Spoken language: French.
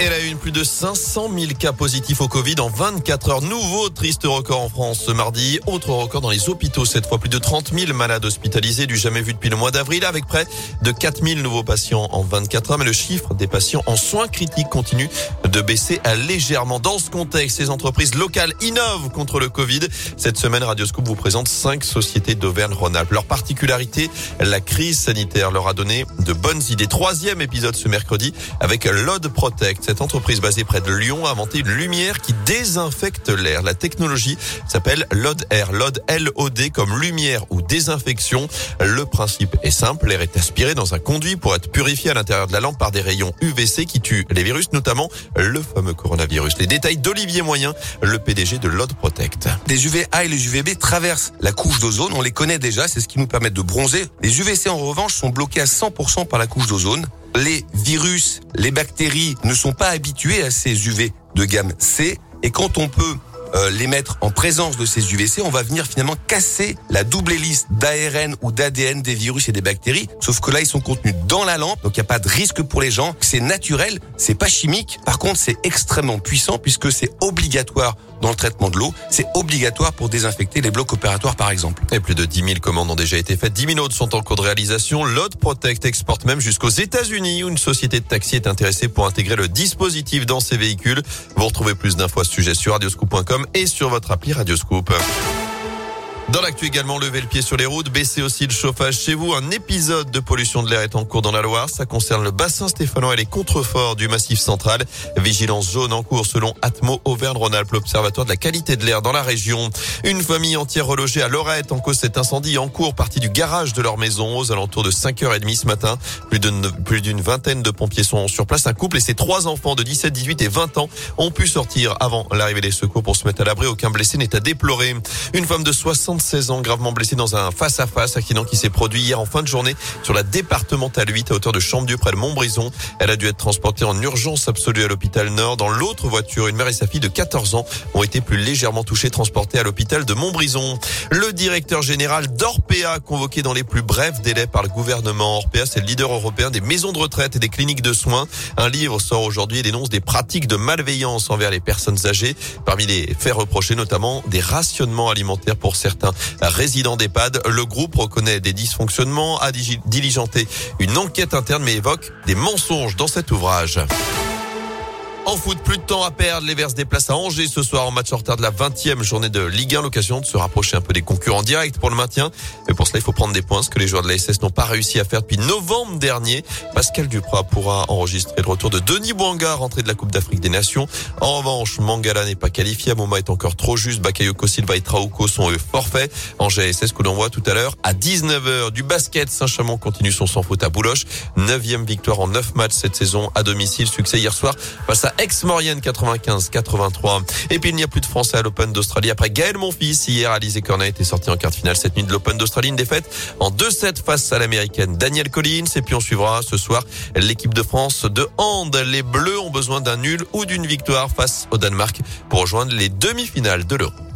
Elle a eu plus de 500 000 cas positifs au Covid en 24 heures. Nouveau triste record en France ce mardi. Autre record dans les hôpitaux. Cette fois, plus de 30 000 malades hospitalisés du jamais vu depuis le mois d'avril avec près de 4 000 nouveaux patients en 24 heures. Mais le chiffre des patients en soins critiques continue de baisser légèrement. Dans ce contexte, ces entreprises locales innovent contre le Covid. Cette semaine, Radioscope vous présente cinq sociétés d'Auvergne-Rhône-Alpes. Leur particularité, la crise sanitaire leur a donné de bonnes idées. Troisième épisode ce mercredi avec Lode Protect. Cette entreprise basée près de Lyon a inventé une lumière qui désinfecte l'air. La technologie s'appelle LOD Air, LOD L-O-D comme lumière ou désinfection. Le principe est simple, l'air est aspiré dans un conduit pour être purifié à l'intérieur de la lampe par des rayons UVC qui tuent les virus, notamment le fameux coronavirus. Les détails d'Olivier Moyen, le PDG de LOD Protect. Les UVA et les UVB traversent la couche d'ozone, on les connaît déjà, c'est ce qui nous permet de bronzer. Les UVC en revanche sont bloqués à 100% par la couche d'ozone les virus, les bactéries ne sont pas habitués à ces UV de gamme C. Et quand on peut euh, les mettre en présence de ces UVC, on va venir finalement casser la double hélice d'ARN ou d'ADN des virus et des bactéries. Sauf que là, ils sont contenus dans la lampe, donc il n'y a pas de risque pour les gens. C'est naturel, c'est pas chimique. Par contre, c'est extrêmement puissant puisque c'est obligatoire dans le traitement de l'eau. C'est obligatoire pour désinfecter les blocs opératoires, par exemple. Et plus de 10 000 commandes ont déjà été faites. 10 000 autres sont en cours de réalisation. Lot Protect exporte même jusqu'aux États-Unis où une société de taxi est intéressée pour intégrer le dispositif dans ses véhicules. Vous retrouvez plus d'infos à ce sujet sur radioscoop.com et sur votre appli Radioscoop. Dans l'actu également, lever le pied sur les routes, baisser aussi le chauffage chez vous. Un épisode de pollution de l'air est en cours dans la Loire. Ça concerne le bassin stéphanois et les contreforts du massif central. Vigilance jaune en cours selon Atmo Auvergne-Rhône-Alpes, l'observatoire de la qualité de l'air dans la région. Une famille entière relogée à Lorette en cause cet incendie en cours, partie du garage de leur maison aux alentours de 5h30 ce matin. Plus d'une, plus d'une vingtaine de pompiers sont sur place. Un couple et ses trois enfants de 17, 18 et 20 ans ont pu sortir avant l'arrivée des secours pour se mettre à l'abri. Aucun blessé n'est à déplorer. Une femme de 60 16 ans, gravement blessé dans un face-à-face accident qui s'est produit hier en fin de journée sur la départementale 8 à hauteur de Champ-Dieu près de Montbrison. Elle a dû être transportée en urgence absolue à l'hôpital Nord. Dans l'autre voiture, une mère et sa fille de 14 ans ont été plus légèrement touchées, transportées à l'hôpital de Montbrison. Le directeur général d'Orpea, convoqué dans les plus brefs délais par le gouvernement. Orpea, c'est le leader européen des maisons de retraite et des cliniques de soins. Un livre sort aujourd'hui et dénonce des pratiques de malveillance envers les personnes âgées. Parmi les faits reprochés, notamment des rationnements alimentaires pour certains résident d'EHPAD. Le groupe reconnaît des dysfonctionnements, a diligenté une enquête interne mais évoque des mensonges dans cet ouvrage. En foot, plus de temps à perdre. Les Verts se déplacent à Angers ce soir en match en retard de la 20e journée de Ligue 1. L'occasion de se rapprocher un peu des concurrents directs pour le maintien. Mais pour cela, il faut prendre des points, ce que les joueurs de la SS n'ont pas réussi à faire depuis novembre dernier. Pascal Duprat pourra enregistrer le retour de Denis Bouanga, rentré de la Coupe d'Afrique des Nations. En revanche, Mangala n'est pas qualifié. Moma est encore trop juste. Bakayoko Silva et Trauco sont eux forfaits. Angers SS l'on voit tout à l'heure à 19h. Du basket, Saint-Chamond continue son sans faute à Bouloche. Neuvième victoire en neuf matchs cette saison à domicile. Succès hier soir Ex-Maurienne 95-83. Et puis il n'y a plus de Français à l'Open d'Australie après Gaël Monfils. Hier, Alizé Cornet était sorti en quart de finale cette nuit de l'Open d'Australie. Une défaite en 2-7 face à l'américaine Danielle Collins. Et puis on suivra ce soir l'équipe de France de hand. Les Bleus ont besoin d'un nul ou d'une victoire face au Danemark pour rejoindre les demi-finales de l'Euro.